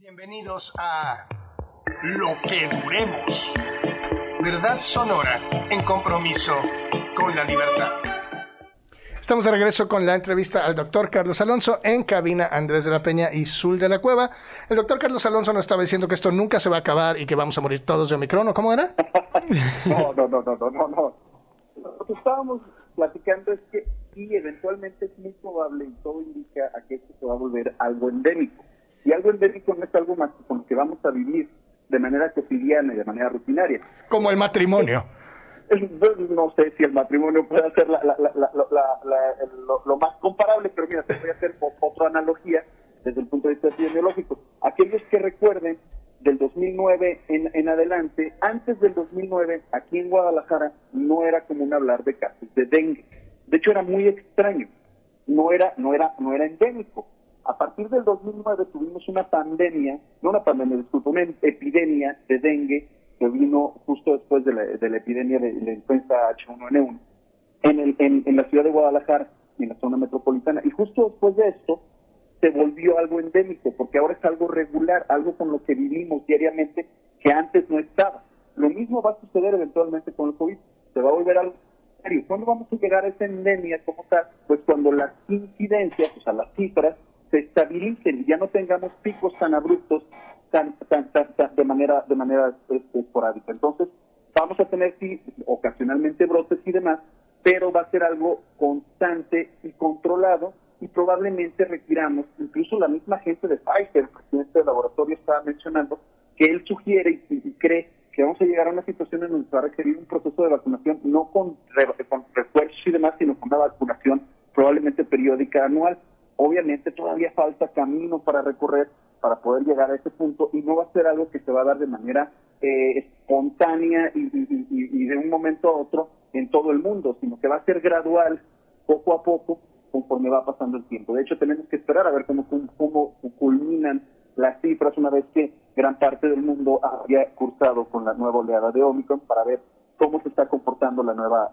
Bienvenidos a Lo que Duremos. Verdad sonora en compromiso con la libertad. Estamos de regreso con la entrevista al doctor Carlos Alonso en cabina Andrés de la Peña y Zul de la Cueva. El doctor Carlos Alonso nos estaba diciendo que esto nunca se va a acabar y que vamos a morir todos de Omicron, ¿o cómo era? no, no, no, no, no, no, no. Lo que estábamos platicando es que sí, eventualmente es muy probable y todo indica a que esto se va a volver algo endémico. Y algo endémico no es algo más con lo que vamos a vivir de manera cotidiana y de manera rutinaria. Como el matrimonio. No sé si el matrimonio puede ser la, lo, más comparable, pero mira, te voy a hacer otra analogía desde el punto de vista epidemiológico. Aquellos que recuerden del 2009 en, en adelante, antes del 2009, aquí en Guadalajara no era común hablar de casos de dengue. De hecho, era muy extraño. No era, no era, no era endémico. A partir del 2009 tuvimos una pandemia, no una pandemia, disculpe, una epidemia de dengue que vino justo después de la, epidemia de la influenza H1N1 en, el, en, la ciudad de Guadalajara, en la zona metropolitana. Y justo después de esto se volvió algo endémico, porque ahora es algo regular, algo con lo que vivimos diariamente que antes no estaba. Lo mismo va a suceder eventualmente con el COVID. Se va a volver algo serio. ¿Cuándo vamos a llegar a esa endemia como tal? Pues cuando las incidencias, o sea, las cifras, se estabilicen y ya no tengamos picos tan abruptos tan, tan, tan, de manera de manera este, esporádica. Entonces, vamos a tener sí ocasionalmente brotes y demás, pero va a ser algo constante y controlado y probablemente requiramos, incluso la misma gente de Pfizer, el presidente del laboratorio estaba mencionando, que él sugiere y, cree que vamos a llegar a una situación en donde va a requerir un proceso de vacunación no con, con refuerzos y demás, sino con una vacunación probablemente periódica anual. Obviamente todavía falta camino para recorrer para poder llegar a ese punto y no va a ser algo que se va a dar de manera eh, espontánea y, de un momento a otro en todo el mundo, sino que va a ser gradual, poco a poco, conforme va pasando el tiempo. De hecho, tenemos que esperar a ver cómo, cómo culminan las cifras una vez que gran parte del mundo haya cursado con la nueva oleada de Omicron para ver cómo se está comportando la nueva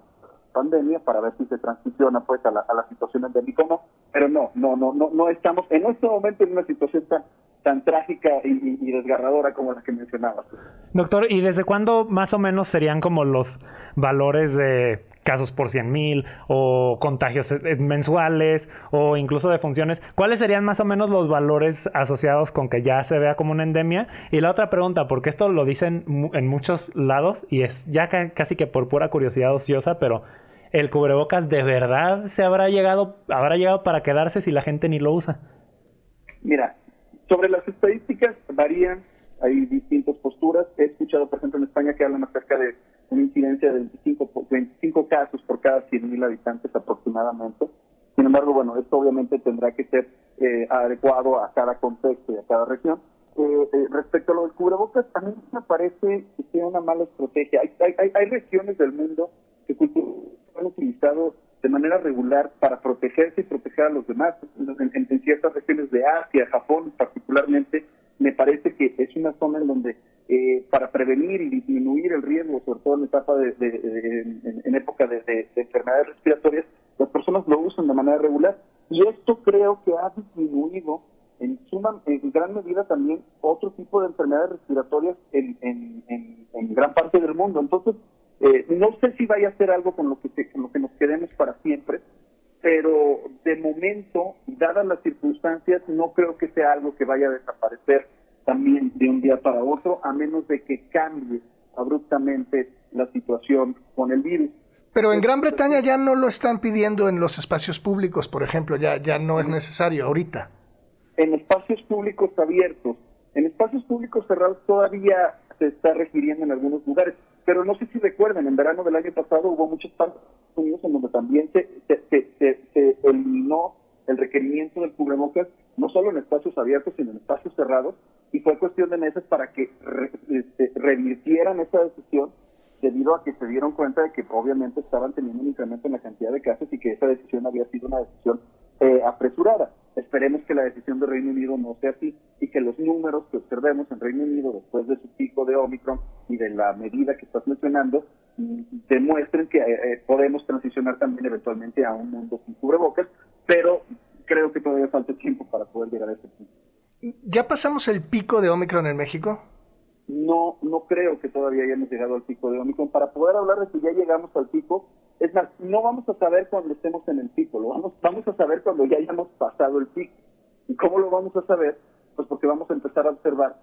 pandemia para ver si se transiciona pues a la, a la situación endémica o no, pero no, no, no, no, no estamos en este momento en una situación tan, tan trágica y, desgarradora como la que mencionabas. Doctor, ¿y desde cuándo más o menos serían como los valores de casos por 100 mil o contagios mensuales o incluso de funciones? ¿Cuáles serían más o menos los valores asociados con que ya se vea como una endemia? Y la otra pregunta, porque esto lo dicen en muchos lados y es ya casi que por pura curiosidad ociosa, pero el cubrebocas de verdad se habrá llegado, habrá llegado para quedarse si la gente ni lo usa? Mira, sobre las estadísticas varían, hay distintas posturas. He escuchado, por ejemplo, en España que hablan acerca de una incidencia de 25, 25 casos por cada 100.000 habitantes aproximadamente. Sin embargo, bueno, esto obviamente tendrá que ser eh, adecuado a cada contexto y a cada región. Eh, eh, respecto a lo del cubrebocas, a mí me parece que sea una mala estrategia. Hay, hay, hay regiones del mundo utilizado de manera regular para protegerse y proteger a los demás. En, ciertas regiones de Asia, Japón particularmente, me parece que es una zona en donde eh, para prevenir y disminuir el riesgo, sobre todo en etapa de, en, época de, enfermedades respiratorias, las personas lo usan de manera regular. Y esto creo que ha disminuido en, suma, en gran medida también otro tipo de enfermedades respiratorias en, en gran parte del mundo. Entonces, eh, no sé si vaya a ser algo con lo que, con lo que nos quedemos para siempre, pero de momento, dadas las circunstancias, no creo que sea algo que vaya a desaparecer también de un día para otro, a menos de que cambie abruptamente la situación con el virus. Pero en Gran Bretaña ya no lo están pidiendo en los espacios públicos, por ejemplo, ya, ya no es necesario ahorita. En espacios públicos abiertos, en espacios públicos cerrados todavía se está refiriendo en algunos lugares. Pero no sé si recuerdan, en verano del año pasado hubo muchos Estados en donde también se, se, eliminó el requerimiento del cubrebocas, no solo en espacios abiertos, sino en espacios cerrados, y fue cuestión de meses para que este, revirtieran esa decisión debido a que se dieron cuenta de que obviamente estaban teniendo un incremento en la cantidad de casos y que esa decisión había sido una decisión eh, apresurada. Esperemos que la decisión del Reino Unido no sea así y que los números que observemos en Reino Unido después de su pico de Omicron y de la medida que estás mencionando mm, demuestren que eh, eh, podemos transicionar también eventualmente a un mundo sin cubrebocas, pero creo que todavía falta tiempo para poder llegar a ese punto. ¿Ya pasamos el pico de Omicron en México? No, no creo que todavía hayamos llegado al pico de Omicron. Para poder hablar de si ya llegamos al pico, es más, no vamos a saber cuando estemos en el pico, lo vamos, vamos a saber cuando ya hayamos pasado el pico. ¿Y cómo lo vamos a saber? Pues porque vamos a empezar a observar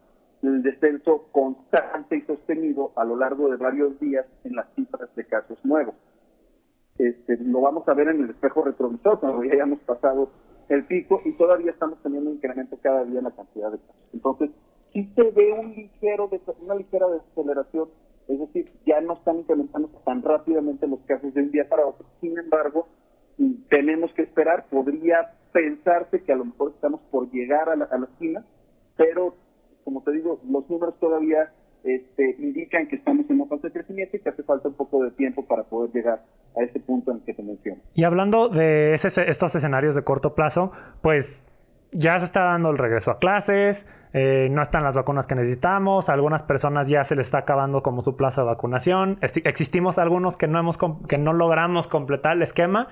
el descenso constante y sostenido a lo largo de varios días en las cifras de casos nuevos. Este, lo vamos a ver en el espejo retrovisor cuando ya hayamos pasado el pico y todavía estamos teniendo un incremento cada día en la cantidad de casos. Entonces, sí se ve un ligero, una ligera desaceleración, es decir, ya no están incrementando tan rápidamente los casos de un día para otro. Sin embargo, tenemos que esperar, podría pensarse que a lo mejor estamos por llegar a la, a la esquina, pero como te digo, los números todavía este, indican que estamos en una fase de crecimiento y que hace falta un poco de tiempo para poder llegar a ese punto en el que te menciono. Y hablando de estos escenarios de corto plazo, pues ya se está dando el regreso a clases, eh, no están las vacunas que necesitamos, a algunas personas ya se les está acabando como su plazo de vacunación, existimos algunos que no, hemos, que no logramos completar el esquema.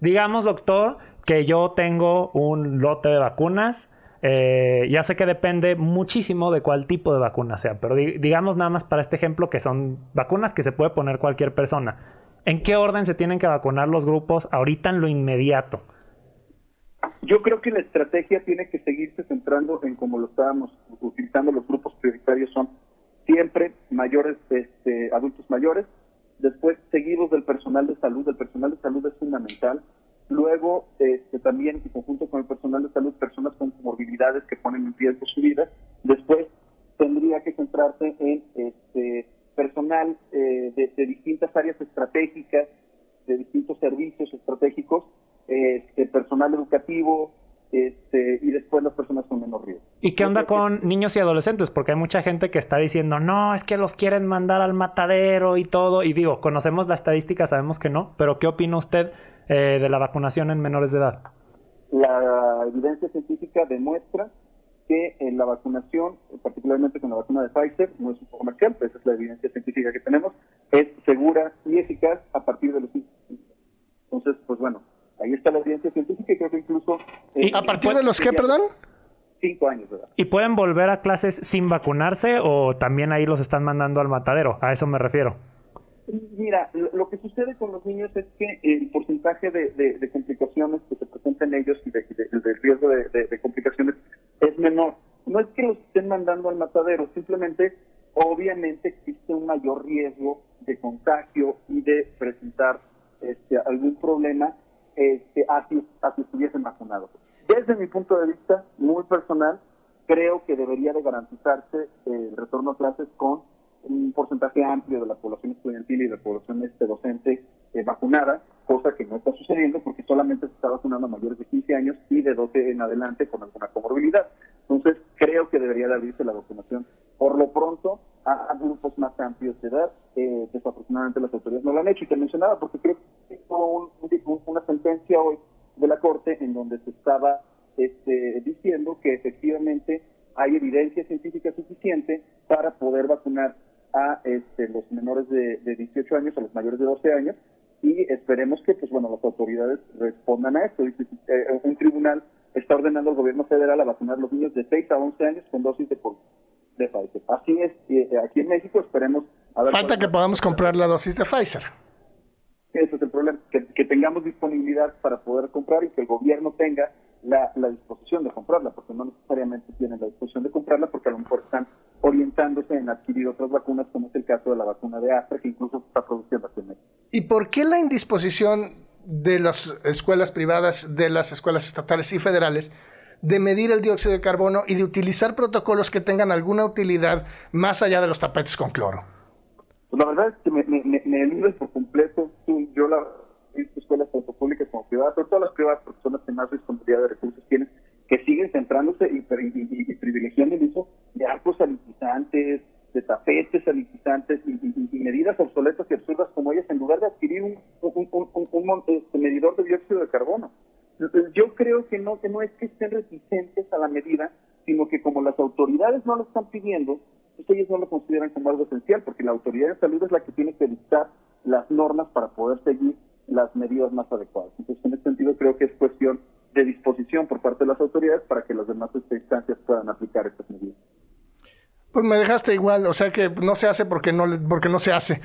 Digamos, doctor, que yo tengo un lote de vacunas, eh, ya sé que depende muchísimo de cuál tipo de vacuna sea, pero digamos nada más para este ejemplo que son vacunas que se puede poner cualquier persona. ¿En qué orden se tienen que vacunar los grupos ahorita en lo inmediato? Yo creo que la estrategia tiene que seguirse centrando en como lo estábamos utilizando los grupos prioritarios son siempre mayores, este, adultos mayores, después seguidos del personal de salud. El personal de salud es fundamental Luego, este, también en conjunto con el personal de salud, personas con comorbilidades que ponen en riesgo su vida. Después, tendría que centrarse en este, personal eh, de, distintas áreas estratégicas, de distintos servicios estratégicos, este, personal educativo, este, y después las personas con menos riesgo. ¿Y qué onda con niños y adolescentes? Porque hay mucha gente que está diciendo, no, es que los quieren mandar al matadero y todo. Y digo, conocemos la estadística, sabemos que no, pero ¿qué opina usted eh, de la vacunación en menores de edad? La evidencia científica demuestra que en la vacunación, particularmente con la vacuna de Pfizer, no es un comercial, pero esa es la evidencia científica que tenemos, es segura y eficaz a partir de los Entonces, pues bueno, ahí está la evidencia científica y creo que incluso... ¿Y a partir de los qué, perdón? Cinco años, ¿verdad? ¿Y pueden volver a clases sin vacunarse o también ahí los están mandando al matadero? A eso me refiero. Mira, lo que sucede con los niños es que el porcentaje de, complicaciones que se presentan en ellos y del de, riesgo de, complicaciones es menor. No es que los estén mandando al matadero, simplemente, obviamente, existe un mayor riesgo de contagio y de presentar este, algún problema este, así, así estuviesen vacunados. Desde mi punto de vista muy personal, creo que debería de garantizarse el retorno a clases con un porcentaje amplio de la población estudiantil y de la población este, docente eh, vacunada, cosa que no está sucediendo porque solamente se está vacunando a mayores de 15 años y de 12 en adelante con alguna comorbilidad. Entonces, creo que debería de abrirse la vacunación por lo pronto a, grupos más amplios de edad. Eh, desafortunadamente las autoridades no lo han hecho y te mencionaba porque creo que hubo una sentencia hoy de la Corte en donde se estaba este, diciendo que efectivamente hay evidencia científica suficiente para poder vacunar a este, los menores de, 18 años, a los mayores de 12 años, y esperemos que, pues bueno, las autoridades respondan a esto. Eh, un tribunal está ordenando al gobierno federal a vacunar a los niños de 6 a 11 años con dosis de, de Pfizer. Así es, eh, aquí en México esperemos... Falta que podamos comprar la dosis de Pfizer. Ese es el problema, que, que, tengamos disponibilidad para poder comprar y que el gobierno tenga la, la disposición de comprarla, porque no necesariamente tienen la disposición de comprarla, porque a lo mejor están orientándose en adquirir otras vacunas, como es el caso de la vacuna de Astra, que incluso está produciendo aquí en México. ¿Y por qué la indisposición de las escuelas privadas, de las escuelas estatales y federales, de medir el dióxido de carbono y de utilizar protocolos que tengan alguna utilidad más allá de los tapetes con cloro? Pues la verdad es que me, me, me, por completo. Yo la escuelas tanto públicas como privadas, pero todas las privadas, porque son las que más disponibilidad de recursos tienen, que siguen centrándose y, privilegiando el uso de arcos sanitizantes, de tapetes sanitizantes y, medidas obsoletas y absurdas como ellas, en lugar de adquirir un, un, este, medidor de dióxido de carbono. Yo creo que no, que no es que estén reticentes a la medida, sino que como las autoridades no lo están pidiendo, pues ellos no lo consideran como algo esencial, porque la autoridad de salud es la que tiene que dictar las normas para poder seguir las medidas más adecuadas. Entonces, en ese sentido, creo que es cuestión de disposición por parte de las autoridades para que las demás instancias puedan aplicar estas medidas. Pues me dejaste igual, o sea que no se hace porque no, porque no se hace.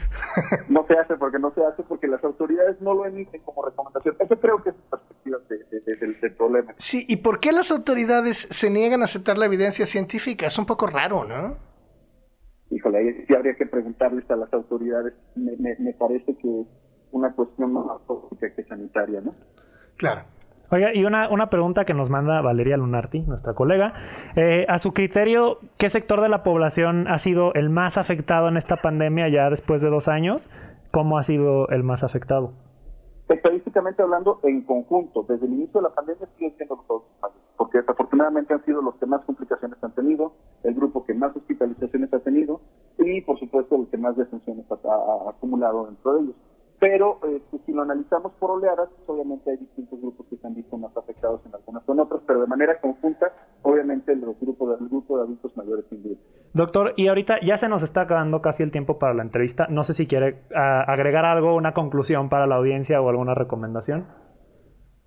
no se hace porque no se hace, porque las autoridades no lo emiten como recomendación. Eso creo que es la perspectiva del problema. Sí, ¿y por qué las autoridades se niegan a aceptar la evidencia científica? Es un poco raro, ¿no? Híjole, ahí sí habría que preguntarles a las autoridades. Me, me, parece que es una cuestión más política que sanitaria, ¿no? Claro. Oiga, y una, una, pregunta que nos manda Valeria Lunarti, nuestra colega. Eh, a su criterio, ¿qué sector de la población ha sido el más afectado en esta pandemia ya después de dos años? ¿Cómo ha sido el más afectado? Estadísticamente hablando, en conjunto, desde el inicio de la pandemia siguen siendo los mayores, porque desafortunadamente han sido los que más complicaciones han tenido, el ha tenido y, por supuesto, el que más defunciones ha acumulado dentro de ellos. Pero este, si lo analizamos por oleadas, pues, obviamente hay distintos grupos que se han visto más afectados en algunas en otras, pero de manera conjunta, obviamente el grupo de, grupo de adultos mayores sin duda. Doctor, y ahorita ya se nos está acabando casi el tiempo para la entrevista. No sé si quiere agregar algo, una conclusión para la audiencia o alguna recomendación.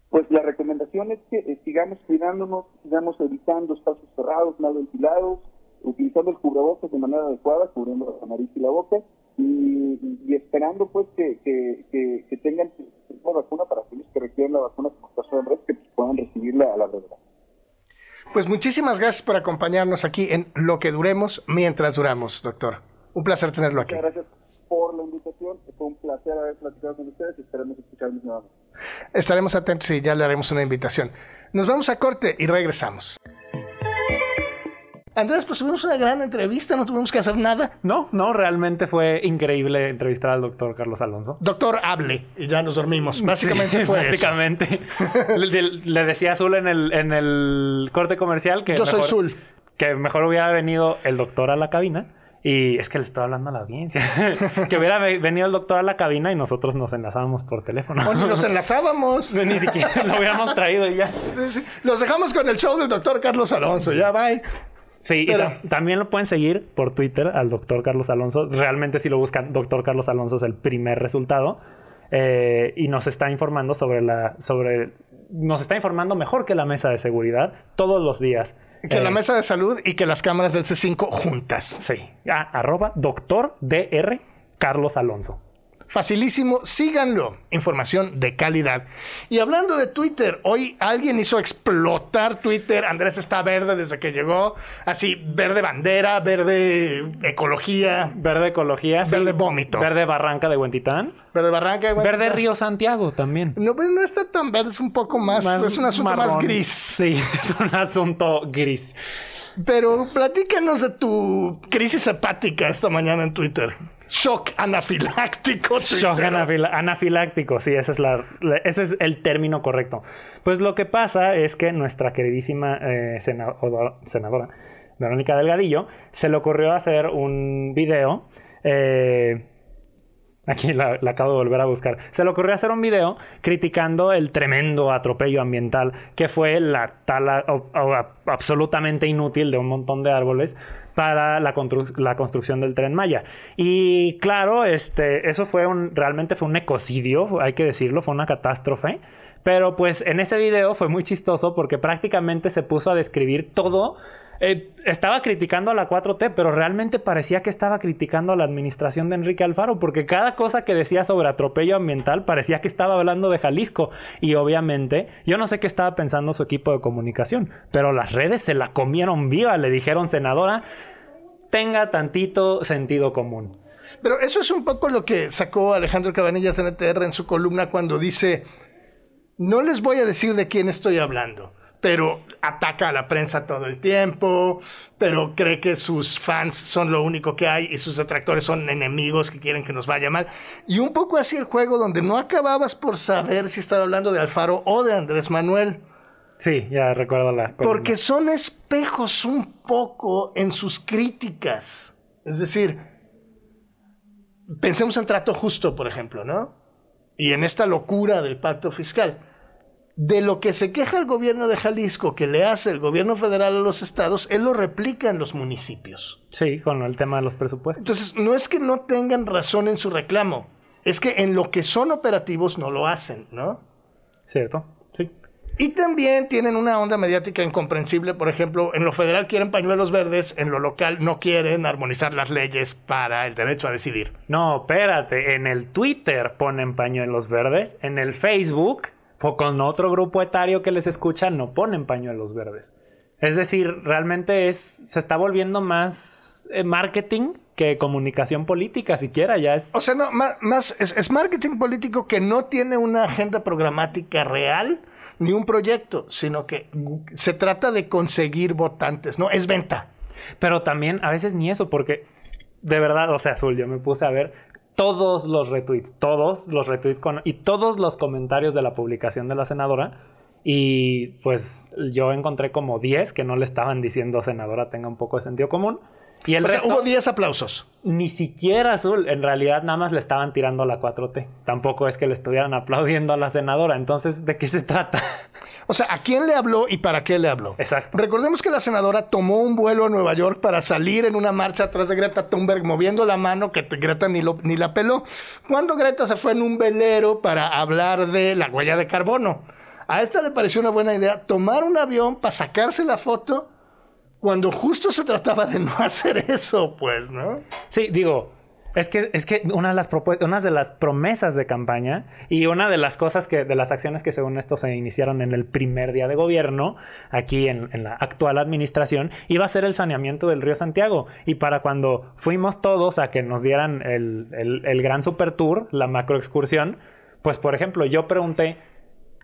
Pues la recomendación es que eh, sigamos cuidándonos, sigamos evitando espacios cerrados, mal ventilados, utilizando el cubrebocas de manera adecuada, cubriendo la nariz y la boca, y, esperando pues que, que, tengan la vacuna para aquellos que requieren la vacuna como caso de que pues, puedan recibirla a la verdad. Pues muchísimas gracias por acompañarnos aquí en Lo que duremos mientras duramos, doctor. Un placer tenerlo aquí. Muchas gracias por la invitación. Fue un placer haber platicado con ustedes y esperemos escucharnos nuevamente. Estaremos atentos y ya le haremos una invitación. Nos vamos a corte y regresamos. Andrés, pues tuvimos una gran entrevista, no tuvimos que hacer nada. No, no, realmente fue increíble entrevistar al doctor Carlos Alonso. Doctor, hable y ya nos dormimos. Básicamente fue básicamente. le, decía Azul en el, en el corte comercial que. Yo soy Azul. Que mejor hubiera venido el doctor a la cabina. Y es que le estaba hablando a la audiencia. que hubiera venido el doctor a la cabina y nosotros nos enlazábamos por teléfono. O ni nos enlazábamos. ni siquiera lo hubiéramos traído y ya. Los dejamos con el show del doctor Carlos Alonso. Ya, bye. Sí, y también lo pueden seguir por Twitter al doctor Carlos Alonso. Realmente si lo buscan, doctor Carlos Alonso es el primer resultado. Eh, y nos está informando sobre la... sobre Nos está informando mejor que la mesa de seguridad todos los días. Que la eh, mesa de salud y que las cámaras del C5 juntas. Sí. Ah, arroba doctor DR Carlos Alonso. Facilísimo, síganlo. Información de calidad. Y hablando de Twitter, hoy alguien hizo explotar Twitter. Andrés está verde desde que llegó. Así, verde bandera, verde ecología. Verde ecología. Verde vómito. Verde Barranca de Huentitán. Verde Barranca de Huentitán. Verde Río Santiago también. No, pues no está tan verde, es un poco más. es un asunto más gris. Sí, es un asunto gris. Pero platícanos de tu crisis hepática esta mañana en Twitter. Shock anafiláctico. Shock anafiláctico, sí, ese es, la, ese es el término correcto. Pues lo que pasa es que nuestra queridísima eh, senadora, Verónica Delgadillo se le ocurrió hacer un video. Eh, Aquí la, acabo de volver a buscar. Se le ocurrió hacer un video criticando el tremendo atropello ambiental que fue la tala absolutamente inútil de un montón de árboles para la, construcción del tren Maya. Y claro, este, eso fue un, realmente fue un ecocidio, hay que decirlo, fue una catástrofe. Pero pues en ese video fue muy chistoso porque prácticamente se puso a describir todo eh, estaba criticando a la 4T, pero realmente parecía que estaba criticando a la administración de Enrique Alfaro, porque cada cosa que decía sobre atropello ambiental parecía que estaba hablando de Jalisco. Y obviamente, yo no sé qué estaba pensando su equipo de comunicación, pero las redes se la comieron viva, le dijeron, senadora, tenga tantito sentido común. Pero eso es un poco lo que sacó Alejandro Cabanillas en ETR en su columna cuando dice, no les voy a decir de quién estoy hablando pero ataca a la prensa todo el tiempo, pero cree que sus fans son lo único que hay y sus detractores son enemigos que quieren que nos vaya mal. Y un poco así el juego donde no acababas por saber si estaba hablando de Alfaro o de Andrés Manuel. Sí, ya recuerdo la. Porque son espejos un poco en sus críticas. Es decir, pensemos en trato justo, por ejemplo, ¿no? Y en esta locura del pacto fiscal de lo que se queja el gobierno de Jalisco que le hace el gobierno federal a los estados, él lo replica en los municipios. Sí, con el tema de los presupuestos. Entonces, no es que no tengan razón en su reclamo, es que en lo que son operativos no lo hacen, ¿no? Cierto, sí. Y también tienen una onda mediática incomprensible. Por ejemplo, en lo federal quieren pañuelos verdes, en lo local no quieren armonizar las leyes para el derecho a decidir. No, espérate. En el Twitter ponen pañuelos verdes. En el Facebook, o con otro grupo etario que les escucha, no ponen pañuelos verdes. Es decir, realmente es, se está volviendo más eh, marketing que comunicación política siquiera. Ya es. O sea, no, ma- más, es, es marketing político que no tiene una agenda programática real ni un proyecto, sino que se trata de conseguir votantes, ¿no? Es venta. Pero también a veces ni eso, porque de verdad, o sea, Azul, yo me puse a ver todos los retweets, todos los retweets con, y todos los comentarios de la publicación de la senadora. Y pues yo encontré como 10 que no le estaban diciendo senadora tenga un poco de sentido común. Y el O sea, resto, hubo 10 aplausos. ni siquiera Azul, en realidad nada más le estaban tirando la 4T. Tampoco es que le estuvieran aplaudiendo a la senadora. Entonces, ¿de qué se trata? O sea, ¿a quién le habló y para qué le habló? Exacto. Recordemos que la senadora tomó un vuelo a Nueva York para salir en una marcha atrás de Greta Thunberg moviendo la mano que Greta ni, lo- ni la peló. Cuando Greta se fue en un velero para hablar de la huella de carbono. A esta le pareció una buena idea tomar un avión para sacarse la foto cuando justo se trataba de no hacer eso, pues, ¿no? Sí, digo, es que, es que una, de las promesas de campaña y una de las cosas que, de las acciones que según esto se iniciaron en el primer día de gobierno, aquí en, la actual administración, iba a ser el saneamiento del río Santiago. Y para cuando fuimos todos a que nos dieran el, el, el gran super tour, la macro excursión, pues por ejemplo, yo pregunté.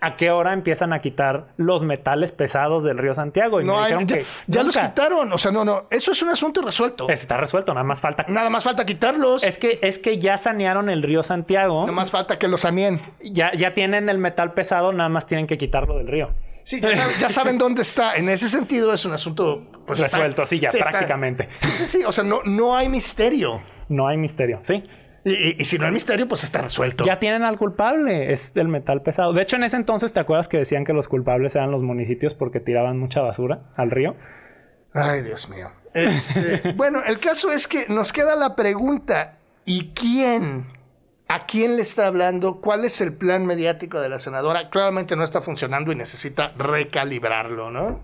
¿A qué hora empiezan a quitar los metales pesados del río Santiago? Y No me dijeron ya que ya los quitaron. O sea, no, no. Eso es un asunto resuelto. Está resuelto, nada más falta Nada más falta quitarlos. es que, es que ya sanearon el río Santiago. Nada más falta que los saneen. Ya, ya tienen el metal pesado, nada más tienen que quitarlo del río. Sí, ya, saben, ya saben dónde está. En ese sentido es un asunto pues, está- Resuelto, sí, ya, prácticamente. Sí, sí, sí. O sea, no, no hay misterio. No hay misterio, ¿sí? Y, y- si no hay misterio, pues está resuelto. Ya tienen al culpable, es el metal pesado. De hecho, en ese entonces, ¿te acuerdas que decían que los culpables eran los municipios porque tiraban mucha basura al río? Ay, Dios mío. Este, bueno, el caso es que nos queda la pregunta: ¿y quién? ¿A quién le está hablando? ¿Cuál es el plan mediático de la senadora? Claramente no está funcionando y necesita recalibrarlo, ¿no?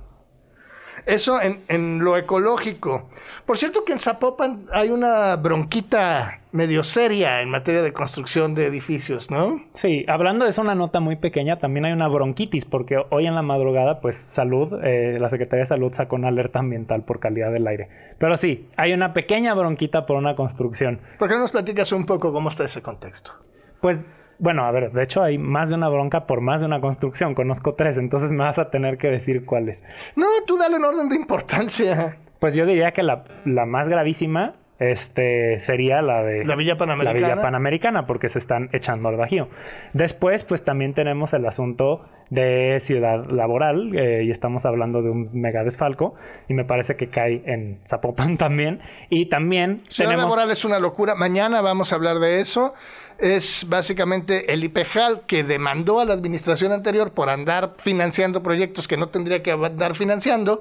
Eso en, en lo ecológico. Por cierto que en Zapopan hay una bronquita medio seria en materia de construcción de edificios, ¿no? Sí, hablando de eso, una nota muy pequeña, también hay una bronquitis, porque hoy en la madrugada, pues salud, eh, la Secretaría de Salud sacó una alerta ambiental por calidad del aire. Pero sí, hay una pequeña bronquita por una construcción. ¿Por qué no nos platicas un poco cómo está ese contexto? Pues, bueno, a ver, de hecho hay más de una bronca por más de una construcción. Conozco tres, entonces me vas a tener que decir cuáles. No, tú dale en orden de importancia. Pues yo diría que la, la más gravísima este, sería la de La Villa Panamericana. la Villa Panamericana, porque se están echando al bajío. Después, pues también tenemos el asunto de ciudad laboral, eh, y estamos hablando de un mega desfalco, y me parece que cae en Zapopan también. Y también Ciudad tenemos... laboral es una locura. Mañana vamos a hablar de eso. Es básicamente el IPEJAL que demandó a la administración anterior por andar financiando proyectos que no tendría que andar financiando.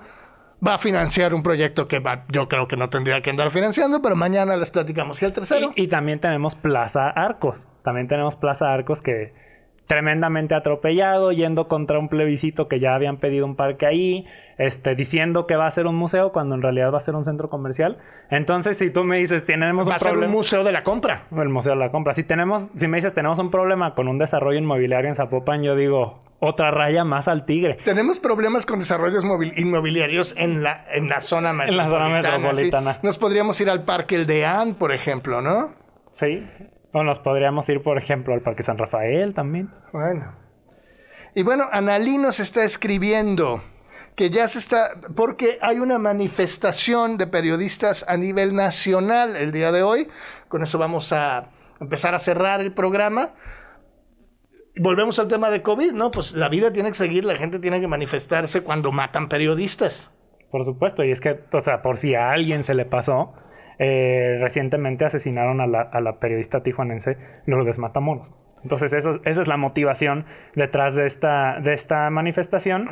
Va a financiar un proyecto que va- yo creo que no tendría que andar financiando, pero mañana les platicamos. ¿Y el tercero? Y, y también tenemos Plaza Arcos. También tenemos Plaza Arcos que tremendamente atropellado, yendo contra un plebiscito que ya habían pedido un parque ahí, este, diciendo que va a ser un museo cuando en realidad va a ser un centro comercial. Entonces, si tú me dices, tenemos va un a ser un problema... museo de la compra. El Museo de la Compra. Si tenemos, si me dices, tenemos un problema con un desarrollo inmobiliario en Zapopan, yo digo, otra raya más al tigre. Tenemos problemas con desarrollos inmobiliarios en la, en la zona la metropolitana. zona metropolitana. sí. Nos podríamos ir al Parque El Deán, por ejemplo, ¿no? Sí. O nos podríamos ir, por ejemplo, al Parque San Rafael también. Bueno. Y bueno, Analí nos está escribiendo que ya se está, porque hay una manifestación de periodistas a nivel nacional el día de hoy. Con eso vamos a empezar a cerrar el programa. Volvemos al tema de COVID, ¿no? Pues la vida tiene que seguir, la gente tiene que manifestarse cuando matan periodistas. Por supuesto, y es que, o sea, por si a alguien se le pasó, eh, recientemente asesinaron a la, periodista tijuanense Lourdes Matamoros. Entonces, eso, es- esa es la motivación detrás de esta, de esta manifestación.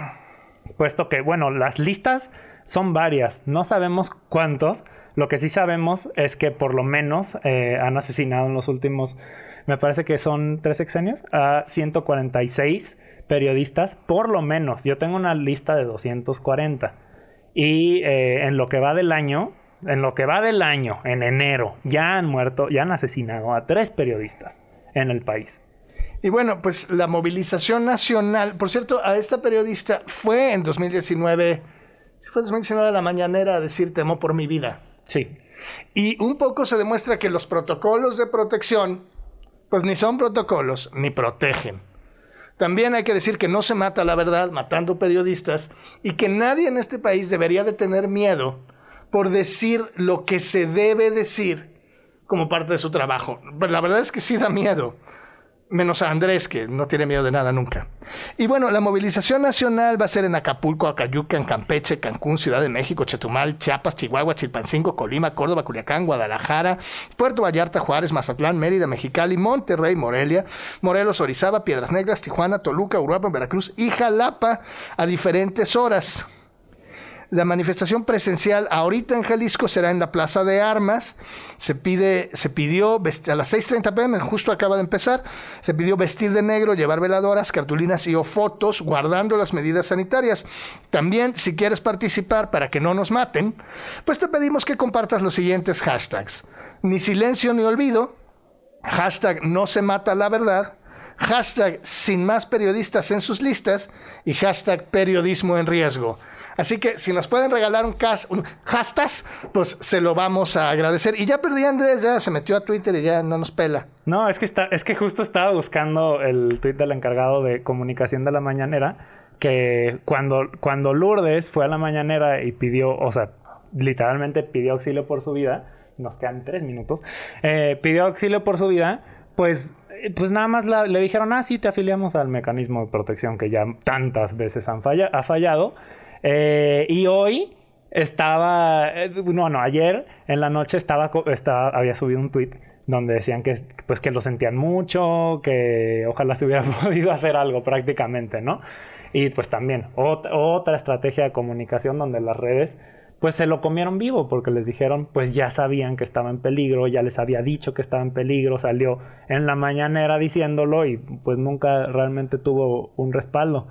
puesto que, bueno, las listas son varias, no sabemos cuántos, lo que sí sabemos es que por lo menos eh, han asesinado en los últimos, me parece que son tres sexenios, a 146 periodistas, por lo menos. Yo tengo una lista de 240. Y eh, en lo que va del año, en lo que va del año, en enero, ya han muerto, ya han asesinado a tres periodistas en el país. Y bueno, pues la movilización nacional, por cierto, a esta periodista fue en 2019, fue en 2019 a la mañanera a decir temo por mi vida. Sí. Y un poco se demuestra que los protocolos de protección, pues ni son protocolos, ni protegen. También hay que decir que no se mata la verdad matando periodistas y que nadie en este país debería de tener miedo por decir lo que se debe decir como parte de su trabajo. Pero la verdad es que sí da miedo menos a Andrés, que no tiene miedo de nada nunca. Y bueno, la movilización nacional va a ser en Acapulco, Acayuca, Campeche, Cancún, Ciudad de México, Chetumal, Chiapas, Chihuahua, Chilpancingo, Colima, Córdoba, Culiacán, Guadalajara, Puerto Vallarta, Juárez, Mazatlán, Mérida, Mexicali, Monterrey, Morelia, Morelos, Orizaba, Piedras Negras, Tijuana, Toluca, Uruapan, Veracruz y Jalapa a diferentes horas. La manifestación presencial ahorita en Jalisco será en la Plaza de Armas. Se, pide, se pidió a las 6.30 pm, justo acaba de empezar, se pidió vestir de negro, llevar veladoras, cartulinas y o fotos, guardando las medidas sanitarias. También, si quieres participar para que no nos maten, pues te pedimos que compartas los siguientes hashtags. Ni silencio ni olvido, hashtag no se mata la verdad, hashtag sin más periodistas en sus listas y hashtag periodismo en riesgo. Así que si nos pueden regalar un, cas un pues se lo vamos a agradecer. Y ya perdí a Andrés, ya se metió a Twitter y ya no nos pela. No, es que, está, es que justo estaba buscando el tweet del encargado de comunicación de la mañanera, que cuando, cuando Lourdes fue a la mañanera y pidió, o sea, literalmente pidió auxilio por su vida, nos quedan tres minutos, eh, pidió auxilio por su vida, pues pues nada más le dijeron, ah, sí, te afiliamos al mecanismo de protección que ya tantas veces han ha fallado. Eh, y hoy estaba, eh, no, no, ayer en la noche estaba, había subido un tweet donde decían que, pues, que lo sentían mucho, que ojalá se hubiera podido hacer algo prácticamente, ¿no? Y pues también otra estrategia de comunicación donde las redes pues se lo comieron vivo porque les dijeron, pues ya sabían que estaba en peligro, ya les había dicho que estaba en peligro, salió en la mañanera diciéndolo y pues nunca realmente tuvo un respaldo.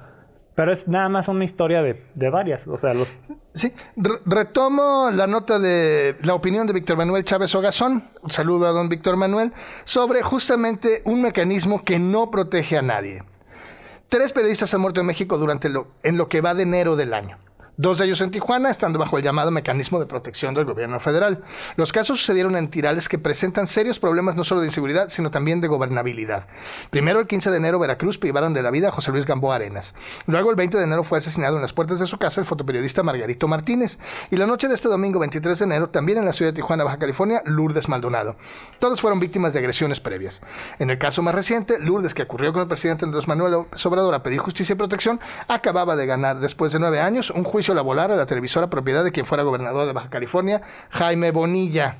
Pero es nada más una historia de, varias. O sea, los... Sí, retomo la nota de la opinión de Víctor Manuel Chávez Ogazón. Un saludo a don Víctor Manuel. Sobre justamente un mecanismo que no protege a nadie. Tres periodistas han muerto en México durante lo, en lo que va de enero del año. Dos de ellos en Tijuana, estando bajo el llamado mecanismo de protección del gobierno federal. Los casos sucedieron en tirales que presentan serios problemas no solo de inseguridad, sino también de gobernabilidad. Primero, el 15 de enero, Veracruz privaron de la vida a José Luis Gamboa Arenas. Luego, el 20 de enero, fue asesinado en las puertas de su casa el fotoperiodista Margarito Martínez. Y la noche de este domingo, 23 de enero, también en la ciudad de Tijuana, Baja California, Lourdes Maldonado. Todos fueron víctimas de agresiones previas. En el caso más reciente, Lourdes, que ocurrió con el presidente Andrés Manuel Sobrador a pedir justicia y protección, acababa de ganar, después de nueve años, un juicio la volar a la televisora propiedad de quien fuera gobernador de Baja California, Jaime Bonilla.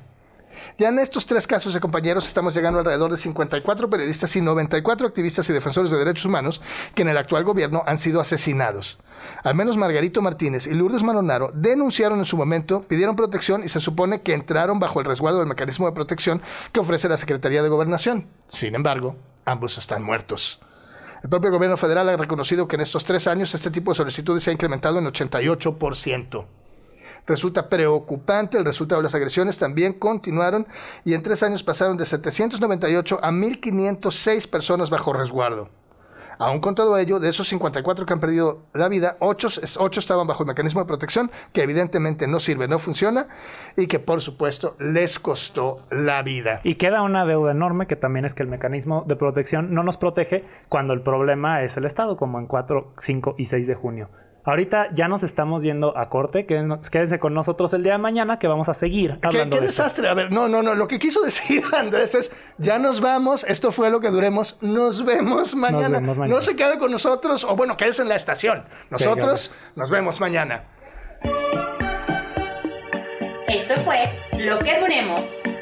Ya en estos tres casos de compañeros estamos llegando alrededor de 54 periodistas y 94 activistas y defensores de derechos humanos que en el actual gobierno han sido asesinados. Al menos Margarito Martínez y Lourdes Manonaro denunciaron en su momento, pidieron protección y se supone que entraron bajo el resguardo del mecanismo de protección que ofrece la Secretaría de Gobernación. Sin embargo, ambos están muertos. El propio gobierno federal ha reconocido que en estos tres años este tipo de solicitudes se ha incrementado en 88%. Resulta preocupante el resultado de las agresiones, también continuaron y en tres años pasaron de 798 a 1.506 personas bajo resguardo. Aún con todo ello, de esos 54 que han perdido la vida, 8, estaban bajo el mecanismo de protección, que evidentemente no sirve, no funciona, y que por supuesto les costó la vida. Y queda una deuda enorme que también es que el mecanismo de protección no nos protege cuando el problema es el Estado, como en 4, 5 y 6 de junio. Ahorita ya nos estamos yendo a corte. Quédense con nosotros el día de mañana que vamos a seguir hablando ¿Qué, qué desastre? A ver, no, no, no. Lo que quiso decir Andrés es, ya nos vamos. Esto fue lo que duremos. Nos vemos mañana. No se quede con nosotros. O bueno, quédese en la estación. Nosotros nos vemos mañana. Esto fue Lo que duremos.